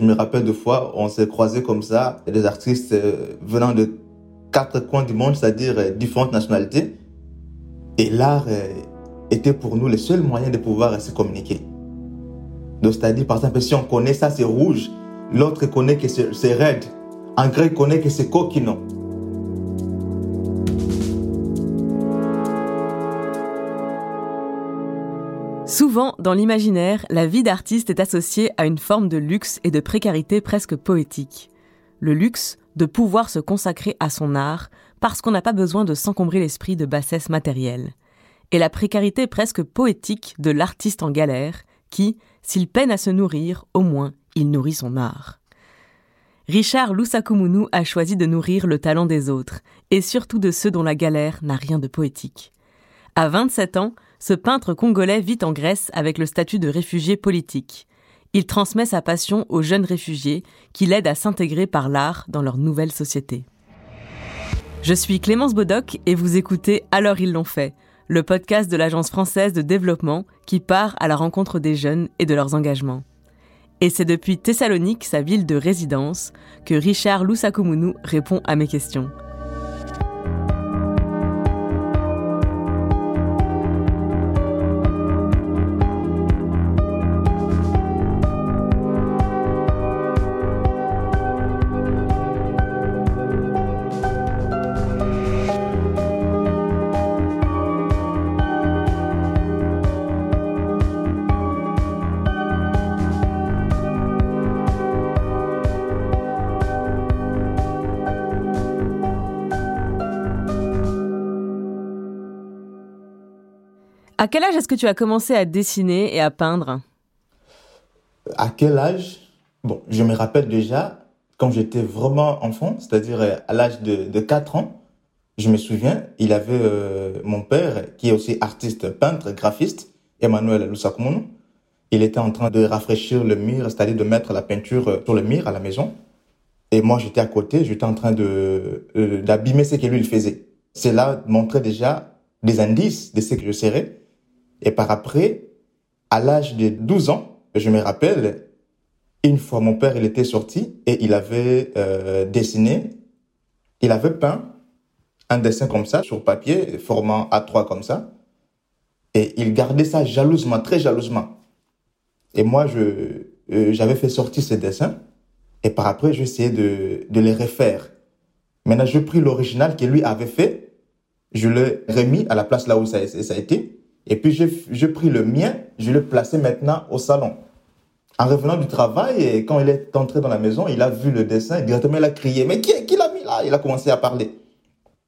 Je me rappelle de fois, on s'est croisés comme ça, des artistes euh, venant de quatre coins du monde, c'est-à-dire euh, différentes nationalités. Et l'art euh, était pour nous le seul moyen de pouvoir se communiquer. Donc, c'est-à-dire, par exemple, si on connaît ça, c'est rouge, l'autre connaît que c'est raide, en grec connaît que c'est coquino. Dans l'imaginaire, la vie d'artiste est associée à une forme de luxe et de précarité presque poétique. Le luxe de pouvoir se consacrer à son art parce qu'on n'a pas besoin de s'encombrer l'esprit de bassesse matérielle. Et la précarité presque poétique de l'artiste en galère qui, s'il peine à se nourrir, au moins il nourrit son art. Richard Lusakumunu a choisi de nourrir le talent des autres, et surtout de ceux dont la galère n'a rien de poétique. À 27 ans, ce peintre congolais vit en Grèce avec le statut de réfugié politique. Il transmet sa passion aux jeunes réfugiés qui l'aident à s'intégrer par l'art dans leur nouvelle société. Je suis Clémence Bodoc et vous écoutez Alors ils l'ont fait, le podcast de l'Agence française de développement qui part à la rencontre des jeunes et de leurs engagements. Et c'est depuis Thessalonique, sa ville de résidence, que Richard Lusakumunu répond à mes questions. À quel âge est-ce que tu as commencé à dessiner et à peindre? À quel âge? Bon, je me rappelle déjà quand j'étais vraiment enfant, c'est-à-dire euh, à l'âge de, de 4 ans, je me souviens, il avait euh, mon père, qui est aussi artiste, peintre, graphiste, Emmanuel Lusakumono. Il était en train de rafraîchir le mur, c'est-à-dire de mettre la peinture euh, sur le mur à la maison. Et moi, j'étais à côté, j'étais en train de d'abîmer ce que lui il faisait. Cela montrait déjà des indices de ce que je serais. Et par après, à l'âge de 12 ans, je me rappelle, une fois mon père, il était sorti et il avait euh, dessiné, il avait peint un dessin comme ça sur papier, format A3 comme ça. Et il gardait ça jalousement, très jalousement. Et moi, je euh, j'avais fait sortir ce dessin et par après, j'essayais de, de les refaire. Maintenant, je pris l'original que lui avait fait, je l'ai remis à la place là où ça, ça a été et puis, j'ai pris le mien, je l'ai placé maintenant au salon. En revenant du travail, quand il est entré dans la maison, il a vu le dessin, directement il a crié, mais qui, qui l'a mis là? Il a commencé à parler.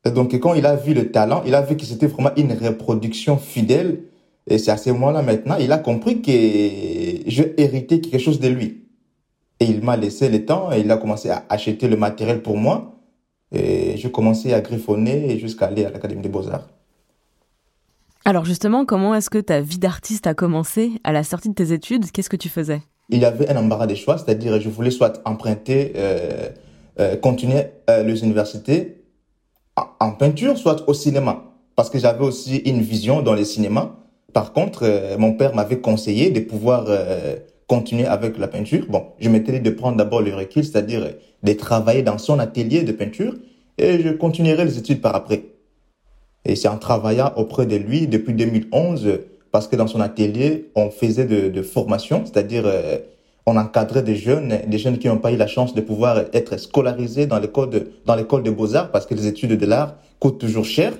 Et donc, quand il a vu le talent, il a vu que c'était vraiment une reproduction fidèle. Et c'est à ce moment-là maintenant, il a compris que j'ai hérité quelque chose de lui. Et il m'a laissé le temps et il a commencé à acheter le matériel pour moi. Et j'ai commencé à griffonner jusqu'à aller à l'Académie des Beaux-Arts. Alors justement, comment est-ce que ta vie d'artiste a commencé à la sortie de tes études? Qu'est-ce que tu faisais? Il y avait un embarras des choix, c'est-à-dire je voulais soit emprunter, euh, euh, continuer euh, les universités en, peinture, soit au cinéma, parce que j'avais aussi une vision dans les cinémas. Par contre, mon père m'avait conseillé de pouvoir continuer avec la peinture. Bon, je m'étais dit de prendre d'abord le recul, c'est-à-dire de travailler dans son atelier de peinture, et je continuerai les études par après. Et c'est en travaillant auprès de lui depuis 2011, parce que dans son atelier, on faisait de, de formation, c'est-à-dire euh, on encadrait des jeunes, des jeunes qui n'ont pas eu la chance de pouvoir être scolarisés dans l'école de, dans l'école de beaux-arts, parce que les études de l'art coûtent toujours cher.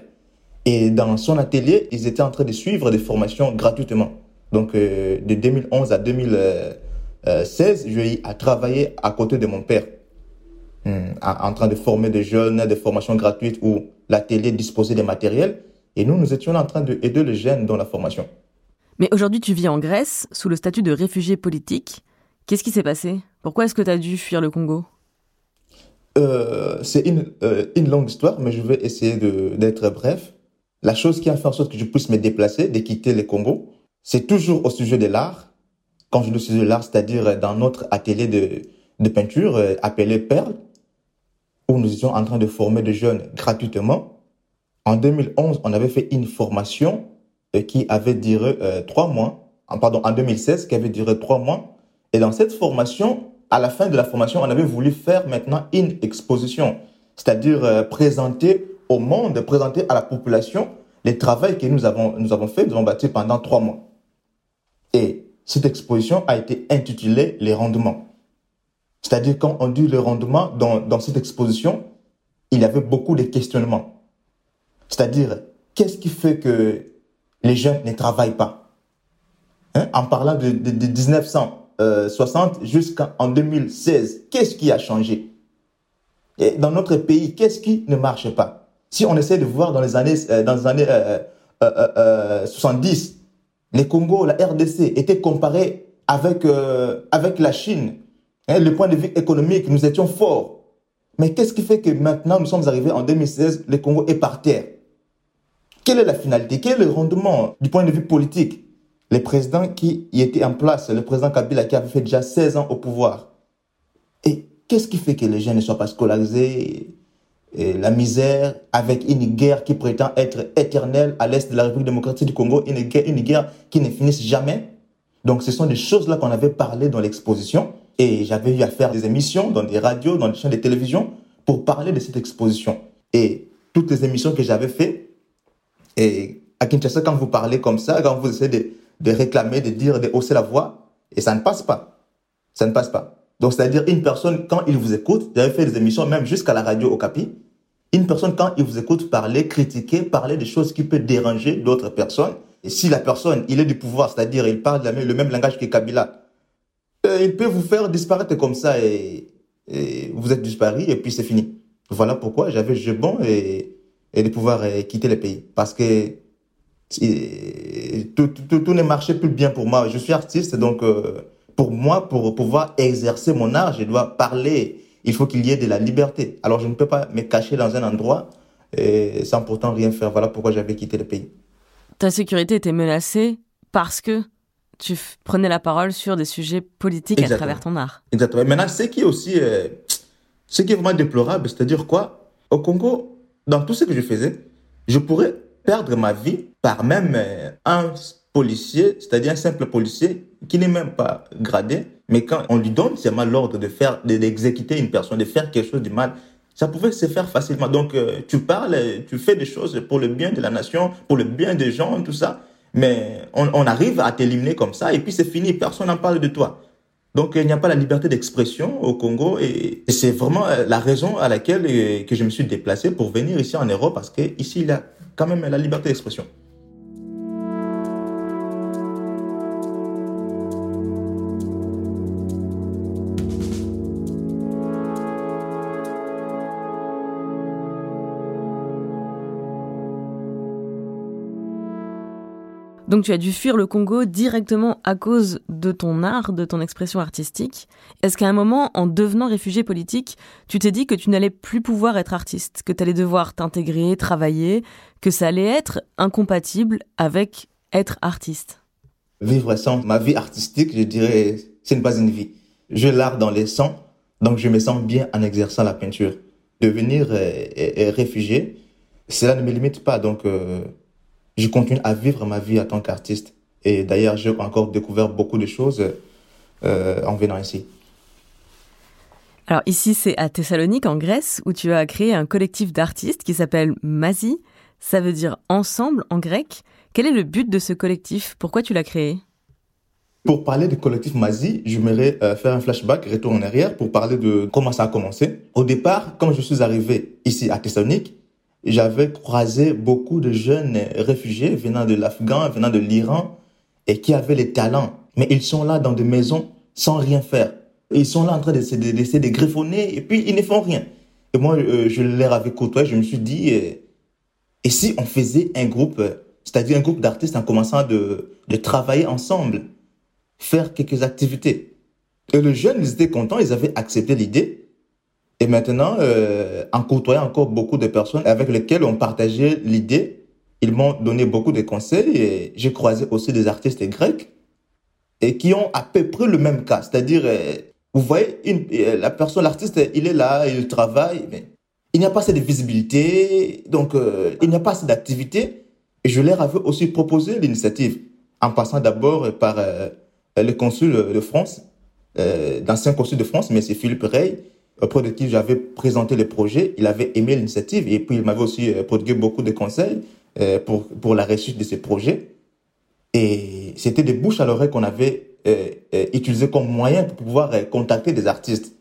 Et dans son atelier, ils étaient en train de suivre des formations gratuitement. Donc euh, de 2011 à 2016, j'ai travailler à côté de mon père. Hmm, en train de former des jeunes, des formations gratuites où l'atelier disposait des matériels. Et nous, nous étions en train d'aider les jeunes dans la formation. Mais aujourd'hui, tu vis en Grèce, sous le statut de réfugié politique. Qu'est-ce qui s'est passé? Pourquoi est-ce que tu as dû fuir le Congo? Euh, C'est une, euh, une, longue histoire, mais je vais essayer d'être bref. La chose qui a fait en sorte que je puisse me déplacer, de quitter le Congo, c'est toujours au sujet de l'art. Quand je dis au sujet de l'art, c'est-à-dire dans notre atelier de, de peinture euh, appelé Perle, où nous étions en train de former des jeunes gratuitement. En 2011, on avait fait une formation euh, qui avait duré euh, trois mois. Pardon, en 2016, qui avait duré trois mois. Et dans cette formation, à la fin de la formation, on avait voulu faire maintenant une exposition, c'est-à-dire euh, présenter au monde, présenter à la population les travaux que nous avons, nous avons fait, nous avons bâti pendant trois mois. Et cette exposition a été intitulée Les rendements. C'est-à-dire quand on dit le rendement dans, cette exposition, il y avait beaucoup de questionnements. C'est-à-dire, qu'est-ce qui fait que les jeunes ne travaillent pas? Hein? En parlant de, de, de 1960 jusqu'en 2016, qu'est-ce qui a changé? Et Dans notre pays, qu'est-ce qui ne marche pas? Si on essaie de voir dans les années, euh, dans les euh, euh, 70, les Congo, la RDC étaient comparés euh, avec la Chine. Hein, le point de vue économique, nous étions forts. Mais qu'est-ce qui fait que maintenant, nous sommes arrivés en 2016, le Congo est par terre? Quelle est la finalité? Quel est le rendement du point de vue politique? Les présidents qui y étaient en place, le président Kabila qui avait fait déjà 16 ans au pouvoir. Et qu'est-ce qui fait que les jeunes ne soient pas scolarisés la misère avec une guerre qui prétend être éternelle à l'est de la République démocratique du Congo, une guerre, une guerre qui ne finisse jamais? Donc ce sont des choses-là qu'on avait parlé dans l'exposition et j'avais eu à faire des émissions dans des radios, dans des chaînes de télévision pour parler de cette exposition. Et toutes les émissions que j'avais faites, et à Kinshasa, quand vous parlez comme ça, quand vous essayez de, réclamer, de dire, de hausser la voix, et ça ne passe pas. Ça ne passe pas. Donc, c'est-à-dire, une personne, quand il vous écoute, j'avais fait des émissions même jusqu'à la radio au Capi, une personne, quand il vous écoute parler, critiquer, parler des choses qui peuvent déranger d'autres personnes, et si la personne, il est du pouvoir, c'est-à-dire, il parle le même langage que Kabila, il peut vous faire disparaître comme ça et, vous êtes disparu et puis c'est fini. Voilà pourquoi j'avais jeu bon et, de pouvoir euh, quitter le pays. Parce que tout, ne marchait plus bien pour moi. Je suis artiste, donc euh, pour moi, pour pouvoir exercer mon art, je dois parler. Il faut qu'il y ait de la liberté. Alors je ne peux pas me cacher dans un endroit sans pourtant rien faire. Voilà pourquoi j'avais quitté le pays. Ta sécurité était menacée parce que tu prenais la parole sur des sujets politiques Exactement. à travers ton art. Exactement. Maintenant, ce qui est aussi, euh, ce qui est vraiment déplorable, c'est-à-dire quoi? Au Congo, dans tout ce que je faisais, je pourrais perdre ma vie par même euh, un policier, c'est-à-dire un simple policier qui n'est même pas gradé, mais quand on lui donne seulement l'ordre de faire, d'exécuter une personne, de faire quelque chose de mal, ça pouvait se faire facilement. Donc, euh, tu parles, tu fais des choses pour le bien de la nation, pour le bien des gens, tout ça, mais on, arrive à t'éliminer comme ça, et puis c'est fini, personne n'en parle de toi. Donc, il n'y a pas la liberté d'expression au Congo, et c'est vraiment euh, la raison à laquelle euh, que je me suis déplacé pour venir ici en Europe, parce que ici, il y a quand même la liberté d'expression. Donc tu as dû fuir le Congo directement à cause de ton art, de ton expression artistique. Est-ce qu'à un moment, en devenant réfugié politique, tu t'es dit que tu n'allais plus pouvoir être artiste, que tu allais devoir t'intégrer, travailler, que ça allait être incompatible avec être artiste? Vivre sans ma vie artistique, je dirais, ce n'est pas une vie. J'ai l'art dans les sangs, donc je me sens bien en exerçant la peinture. Devenir euh, réfugié, cela ne me limite pas, donc... Euh, je continue à vivre ma vie en tant qu'artiste. Et d'ailleurs, j'ai encore découvert beaucoup de choses euh, en venant ici. Alors ici, c'est à Thessalonique, en Grèce, où tu as créé un collectif d'artistes qui s'appelle Mazi. Ça veut dire ensemble en grec. Quel est le but de ce collectif? Pourquoi tu l'as créé? Pour parler du collectif Mazi, j'aimerais euh, faire un flashback, retour en arrière, pour parler de comment ça a commencé. Au départ, quand je suis arrivé ici à Thessalonique, j'avais croisé beaucoup de jeunes réfugiés venant de l'Afghan, venant de l'Iran, et qui avaient les talents. Mais ils sont là dans des maisons sans rien faire. Ils sont là en train d'essayer de, de, griffonner, et puis ils ne font rien. Et moi, euh, je leur avais côtoyé, je me suis dit, euh, et si on faisait un groupe, euh, c'est-à-dire un groupe d'artistes en commençant de, de travailler ensemble, faire quelques activités. Et les jeunes, ils étaient contents, ils avaient accepté l'idée. Et maintenant, euh, en côtoyant encore beaucoup de personnes avec lesquelles on partageait l'idée, ils m'ont donné beaucoup de conseils j'ai croisé aussi des artistes grecs et qui ont à peu près le même cas. C'est-à-dire, euh, vous voyez, euh, la personne, l'artiste, il est là, il travaille, mais il n'y a pas assez de visibilité, donc euh, il n'y a pas assez d'activité. Je leur avais aussi proposé l'initiative, en passant d'abord par le consul de France euh, d'anciens consuls de France, c'est Philippe Rey, auprès j'avais présenté le projet. Il avait aimé l'initiative et puis il m'avait aussi euh, prodigué beaucoup de conseils euh, pour, pour la réussite de ce projet. Et c'était des bouches à l'oreille qu'on avait euh, utilisé comme moyen pour pouvoir contacter des artistes.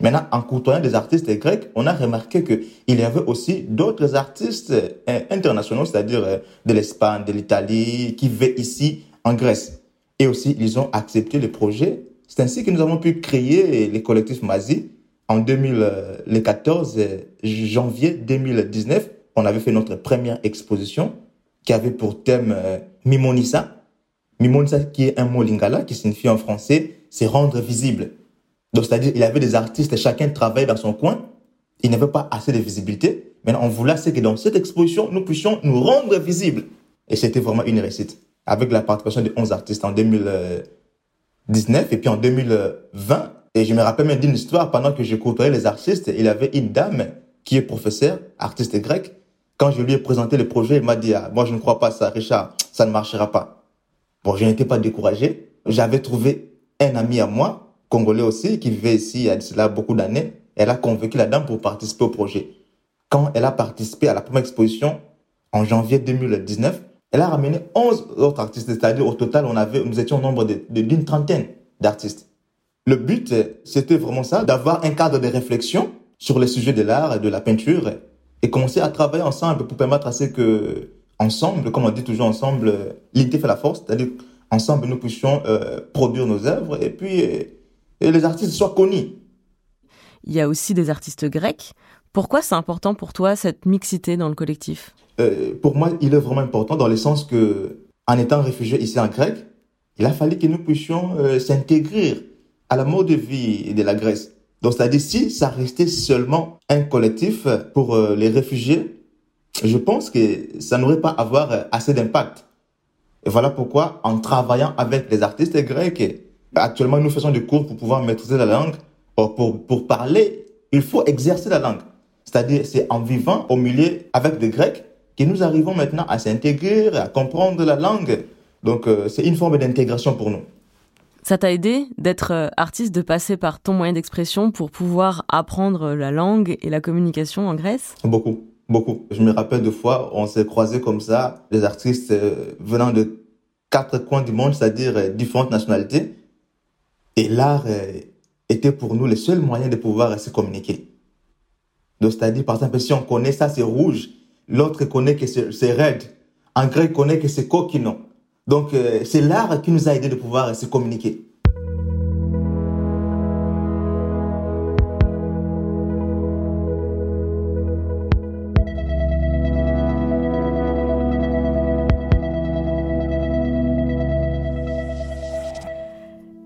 Maintenant, en côtoyant des artistes grecs, on a remarqué qu'il y avait aussi d'autres artistes internationaux, c'est-à-dire de l'Espagne, de l'Italie, qui vivaient ici en Grèce. Et aussi, ils ont accepté le projet. C'est ainsi que nous avons pu créer les collectifs Mazi. En 2014, euh, janvier 2019, on avait fait notre première exposition qui avait pour thème euh, Mimonissa. Mimonissa qui est un mot lingala qui signifie en français c'est rendre visible. Donc, c'est-à-dire, il avait des artistes, chacun travaillait dans son coin. Il n'avait pas assez de visibilité. Maintenant, on voulait c'est que dans cette exposition, nous puissions nous rendre visibles. Et c'était vraiment une réussite. Avec la participation de 11 artistes en 2019 et puis en 2020. Et je me rappelle même d'une histoire, pendant que je côtoyais les artistes, il y avait une dame qui est professeure, artiste grecque. Quand je lui ai présenté le projet, il m'a dit, ah, moi je ne crois pas ça, Richard, ça ne marchera pas. Bon, je n'étais pas découragé. J'avais trouvé un ami à moi, congolais aussi, qui vivait ici il y a beaucoup d'années. Elle a convaincu la dame pour participer au projet. Quand elle a participé à la première exposition en janvier 2019, elle a ramené 11 autres artistes, c'est-à-dire au total, on avait, nous étions au nombre d'une trentaine d'artistes. Le but, c'était vraiment ça, d'avoir un cadre de réflexion sur les sujets de l'art et de la peinture et commencer à travailler ensemble pour permettre à ce que, ensemble, comme on dit toujours ensemble, l'unité fait la force, c'est-à-dire ensemble nous puissions euh, produire nos œuvres et puis et les artistes soient connus. Il y a aussi des artistes grecs. Pourquoi c'est important pour toi cette mixité dans le collectif? Euh, Pour moi, il est vraiment important dans le sens que, en étant réfugié ici en Grèce, il a fallu que nous puissions euh, s'intégrer à la mode de vie de la Grèce. Donc, c'est-à-dire, si ça restait seulement un collectif pour euh, les réfugiés, je pense que ça n'aurait pas avoir euh, assez d'impact. Et voilà pourquoi, en travaillant avec les artistes grecs, actuellement, nous faisons des cours pour pouvoir maîtriser la langue. Pour, pour parler, il faut exercer la langue. C'est-à-dire, c'est en vivant au milieu avec des Grecs que nous arrivons maintenant à s'intégrer, à comprendre la langue. Donc, euh, c'est une forme d'intégration pour nous. Ça t'a aidé d'être euh, artiste, de passer par ton moyen d'expression pour pouvoir apprendre la langue et la communication en Grèce? Beaucoup, beaucoup. Je me rappelle de fois, on s'est croisés comme ça, des artistes euh, venant de quatre coins du monde, c'est-à-dire différentes nationalités. Et l'art était pour nous le seul moyen de pouvoir se communiquer. Donc, c'est-à-dire, par exemple, si on connaît ça, c'est rouge, l'autre connaît que c'est raide, en grec connaît que c'est coquino. Donc, euh, c'est l'art qui nous a aidé de pouvoir se communiquer.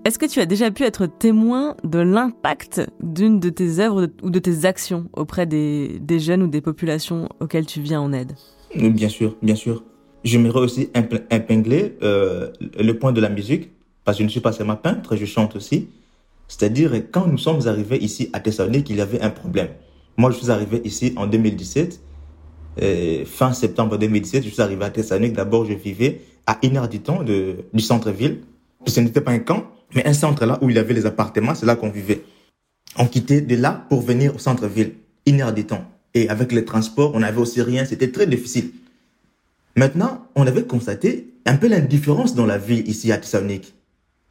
Est-ce que tu as déjà pu être témoin de l'impact d'une de tes œuvres ou de tes actions auprès des, des, jeunes ou des populations auxquelles tu viens en aide? Bien sûr, bien sûr. J'aimerais aussi épingler euh, le point de la musique, parce que je ne suis pas seulement peintre, je chante aussi. C'est-à-dire, quand nous sommes arrivés ici à Thessalonique, il y avait un problème. Moi, je suis arrivé ici en 2017, euh, fin septembre 2017, je suis arrivé à Thessalonique. D'abord, je vivais à une heure du temps du centre-ville. Ce n'était pas un camp, mais un centre là où il y avait les appartements, c'est là qu'on vivait. On quittait de là pour venir au centre-ville, une heure du temps. Et avec les transports, on n'avait aussi rien, c'était très difficile. Maintenant, on avait constaté un peu l'indifférence dans la vie ici à Thessalonique.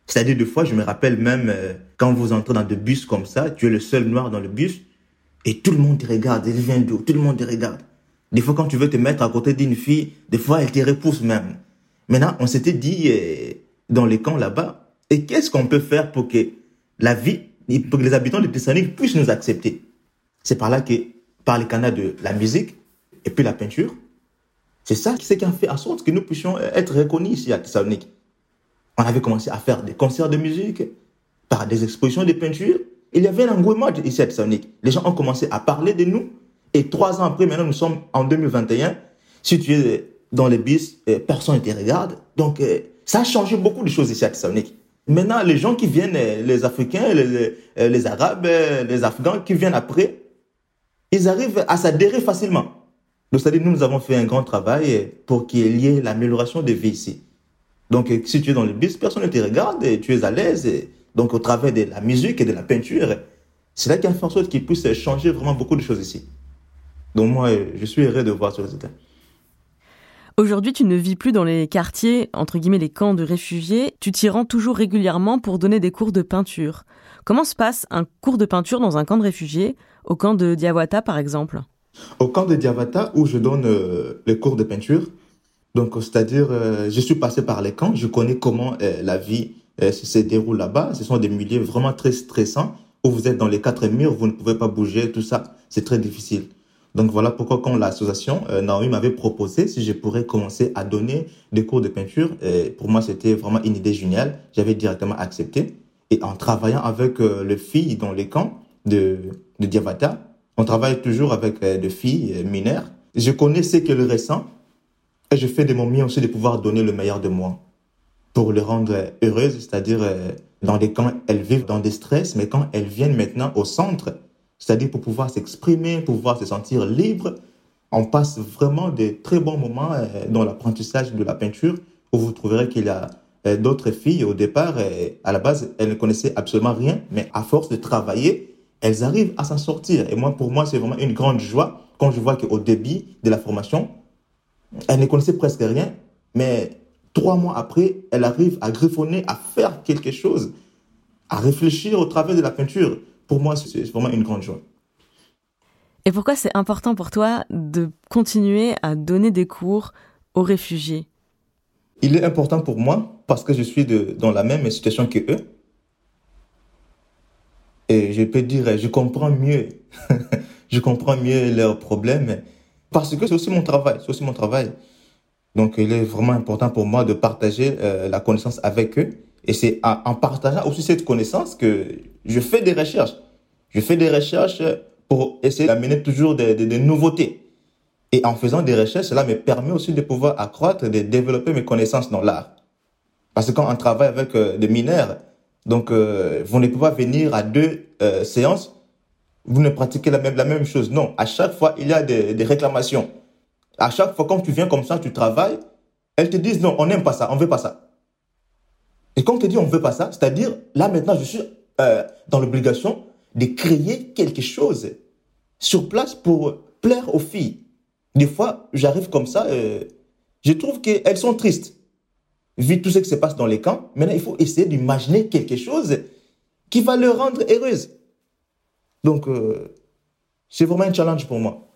C'est-à-dire, des fois, je me rappelle même, euh, quand vous entrez dans des bus comme ça, tu es le seul noir dans le bus, et tout le monde te regarde, il vient d'où, tout le monde te regarde. Des fois, quand tu veux te mettre à côté d'une fille, des fois, elle te repousse même. Maintenant, on s'était dit, euh, dans les camps là-bas, et qu'est-ce qu'on peut faire pour que la vie, pour que les habitants de Thessalonique puissent nous accepter? C'est par là que, par le canal de la musique et puis la peinture, c'est ça qui a fait en sorte que nous puissions être reconnus ici à Thessalonique. On avait commencé à faire des concerts de musique, par des expositions de peinture. Il y avait un engouement ici à Thessalonique. Les gens ont commencé à parler de nous. Et trois ans après, maintenant, nous sommes en 2021. Si tu es dans les bis, personne ne te regarde. Donc, ça a changé beaucoup de choses ici à Thessalonique. Maintenant, les gens qui viennent, les Africains, les, les Arabes, les Afghans qui viennent après, ils arrivent à s'adhérer facilement. Donc, c'est-à-dire, nous, nous avons fait un grand travail pour qu'il y ait l'amélioration de vie ici. Donc, si tu es dans le bus, personne ne te regarde, et tu es à l'aise, Donc, au travers de la musique et de la peinture, c'est là qu'il y a une sorte qui puisse changer vraiment beaucoup de choses ici. Donc, moi, je suis heureux de voir ce résultat. Aujourd'hui, tu ne vis plus dans les quartiers, entre guillemets les camps de réfugiés, tu t'y rends toujours régulièrement pour donner des cours de peinture. Comment se passe un cours de peinture dans un camp de réfugiés, au camp de Diawata par exemple? Au camp de Diawata, où je donne euh, les cours de peinture, donc c'est-à-dire euh, je suis passé par les camps, je connais comment euh, la vie se déroule là-bas. Ce sont des milieux vraiment très stressants, où vous êtes dans les quatre murs, vous ne pouvez pas bouger, tout ça, c'est très difficile. Donc voilà pourquoi quand l'association euh, Naomi m'avait proposé si je pourrais commencer à donner des cours de peinture, pour moi c'était vraiment une idée géniale, j'avais directement accepté. Et en travaillant avec euh, les filles dans les camps de Diavata, on travaille toujours avec euh, des filles euh, mineures. Je connais ce qu'elles ressentent et je fais de mon mieux aussi de pouvoir donner le meilleur de moi pour les rendre heureuses, c'est-à-dire dans des camps, elles vivent dans des stress, mais quand elles viennent maintenant au centre, c'est-à-dire pour pouvoir s'exprimer, pouvoir se sentir libre. On passe vraiment de très bons moments euh, dans l'apprentissage de la peinture, où vous trouverez qu'il y a euh, d'autres filles au départ, euh, à la base, elles ne connaissaient absolument rien, mais à force de travailler, elles arrivent à s'en sortir. Et moi, pour moi, c'est vraiment une grande joie quand je vois qu'au début de la formation, elles ne connaissaient presque rien, mais trois mois après, elles arrivent à griffonner, à faire quelque chose, à réfléchir au travers de la peinture pour moi, c'est vraiment une grande joie. Et pourquoi c'est important pour toi de continuer à donner des cours aux réfugiés? Il est important pour moi parce que je suis de, dans la même situation que eux. Et je peux dire, je comprends mieux, je comprends mieux leurs problèmes parce que c'est aussi mon travail, c'est aussi mon travail. Donc il est vraiment important pour moi de partager euh, la connaissance avec eux et c'est en partageant aussi cette connaissance que je fais des recherches. Je fais des recherches pour essayer d'amener toujours des, nouveautés. Et en faisant des recherches, cela me permet aussi de pouvoir accroître, de développer mes connaissances dans l'art. Parce que quand on travaille avec euh, des mineurs, donc euh, vous ne pouvez pas venir à deux euh, séances, vous ne pratiquez la même, la même chose. Non, à chaque fois, il y a des, réclamations. À chaque fois, quand tu viens comme ça, tu travailles, elles te disent non, on n'aime pas ça, on veut pas ça. Et quand on te dit on ne veut pas ça, c'est-à-dire là maintenant je suis euh, dans l'obligation de créer quelque chose sur place pour plaire aux filles. Des fois, j'arrive comme ça, je trouve qu'elles sont tristes. Vu tout ce qui se passe dans les camps, maintenant il faut essayer d'imaginer quelque chose qui va leur rendre heureuse. Donc, euh, c'est vraiment un challenge pour moi.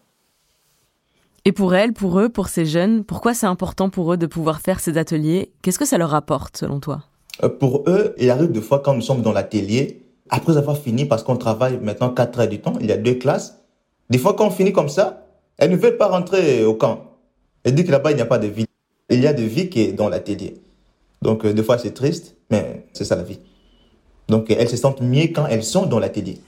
Et pour elles, pour eux, pour ces jeunes, pourquoi c'est important pour eux de pouvoir faire ces ateliers? Qu'est-ce que ça leur apporte selon toi? Euh, pour eux, il arrive des fois quand nous sommes dans l'atelier, après avoir fini, parce qu'on travaille maintenant 4 heures du temps, il y a deux classes, des fois quand on finit comme ça, elles ne veulent pas rentrer au camp. Elles disent que là-bas, il n'y a pas de vie. Il y a de vie qui est dans l'atelier. Donc, euh, des fois, c'est triste, mais c'est ça la vie. Donc, elles se sentent mieux quand elles sont dans l'atelier.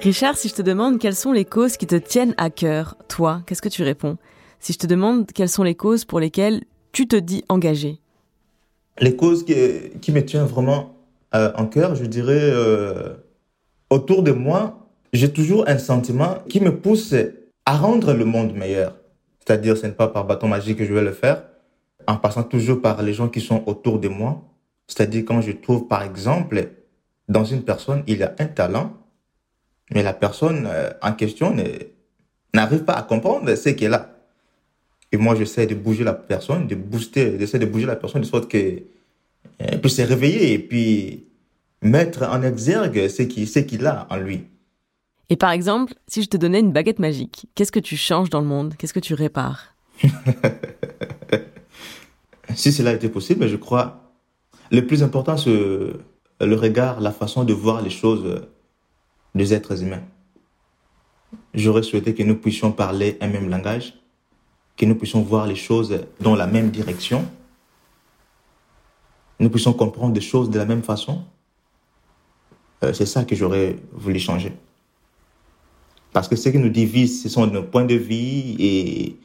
Richard, si je te demande quelles sont les causes qui te tiennent à cœur, toi, qu'est-ce que tu réponds? Si je te demande quelles sont les causes pour lesquelles tu te dis engagé Les causes qui, me tiennent vraiment euh, en cœur, je dirais, euh, autour de moi, j'ai toujours un sentiment qui me pousse à rendre le monde meilleur. C'est-à-dire, ce n'est pas par bâton magique que je vais le faire, en passant toujours par les gens qui sont autour de moi. C'est-à-dire quand je trouve, par exemple, dans une personne, il y a un talent, mais la personne euh, en question n'arrive pas à comprendre ce qu'elle a. Et moi, j'essaie de bouger la personne, de booster, j'essaie de bouger la personne de sorte qu'elle puisse se réveiller et puis mettre en exergue ce qu'il a en lui. Et par exemple, si je te donnais une baguette magique, qu'est-ce que tu changes dans le monde? Qu'est-ce que tu répares? Si cela était possible, je crois, le plus important, c'est le regard, la façon de voir les choses des êtres humains. J'aurais souhaité que nous puissions parler un même langage, que nous puissions voir les choses dans la même direction, nous puissions comprendre des choses de la même façon. Euh, c'est ça que j'aurais voulu changer. Parce que ce qui nous divise, ce sont nos points de vie et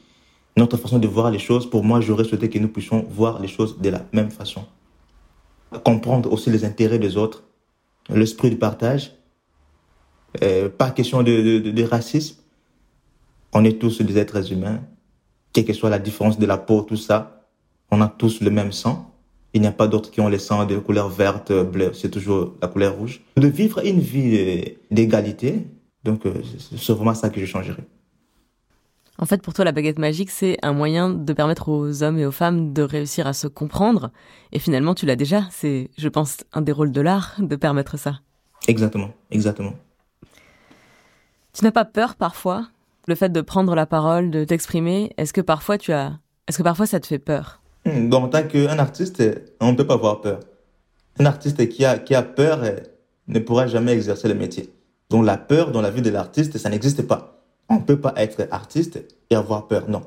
notre façon de voir les choses. Pour moi, j'aurais souhaité que nous puissions voir les choses de la même façon. Comprendre aussi les intérêts des autres, l'esprit du partage pas question de, de, de, racisme. On est tous des êtres humains, quelle que soit la différence de la peau, tout ça. On a tous le même sang. Il n'y a pas d'autres qui ont le sang de couleur verte, bleue. C'est toujours la couleur rouge. De vivre une vie d'égalité. Donc, c'est vraiment ça que je changerais. En fait, pour toi, la baguette magique, c'est un moyen de permettre aux hommes et aux femmes de réussir à se comprendre. Et finalement, tu l'as déjà. C'est, je pense, un des rôles de l'art de permettre ça. Exactement, exactement. Tu n'as pas peur parfois le fait de prendre la parole, de t'exprimer? Est-ce que parfois tu as, est-ce que parfois ça te fait peur? Hmm, En tant qu'un artiste, on ne peut pas avoir peur. Un artiste qui a qui a peur ne pourra jamais exercer le métier. Donc la peur dans la vie de l'artiste, ça n'existe pas on ne peut pas être artiste et avoir peur. Non.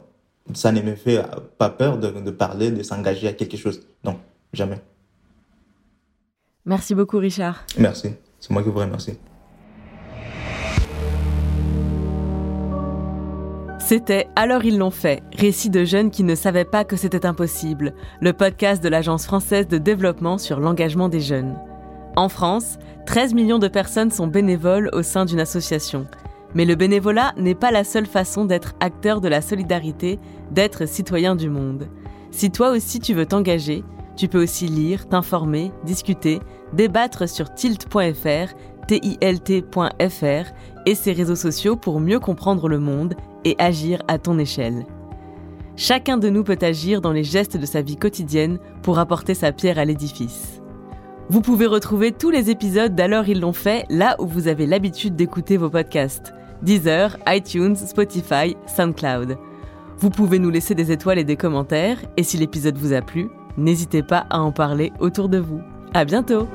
Ça ne me fait pas peur de, de parler, de s'engager à quelque chose. Non, jamais. Merci beaucoup, Richard. Merci. C'est moi qui vous remercie. C'était Alors ils l'ont fait, récit de jeunes qui ne savaient pas que c'était impossible, le podcast de l'Agence française de développement sur l'engagement des jeunes. En France, 13 millions de personnes sont bénévoles au sein d'une association. Mais le bénévolat n'est pas la seule façon d'être acteur de la solidarité, d'être citoyen du monde. Si toi aussi tu veux t'engager, tu peux aussi lire, t'informer, discuter, débattre sur tilt.fr, tilt.fr et ses réseaux sociaux pour mieux comprendre le monde et agir à ton échelle. Chacun de nous peut agir dans les gestes de sa vie quotidienne pour apporter sa pierre à l'édifice. Vous pouvez retrouver tous les épisodes d'Alors ils l'ont fait là où vous avez l'habitude d'écouter vos podcasts. Deezer, iTunes, Spotify, SoundCloud. Vous pouvez nous laisser des étoiles et des commentaires, et si l'épisode vous a plu, n'hésitez pas à en parler autour de vous. À bientôt!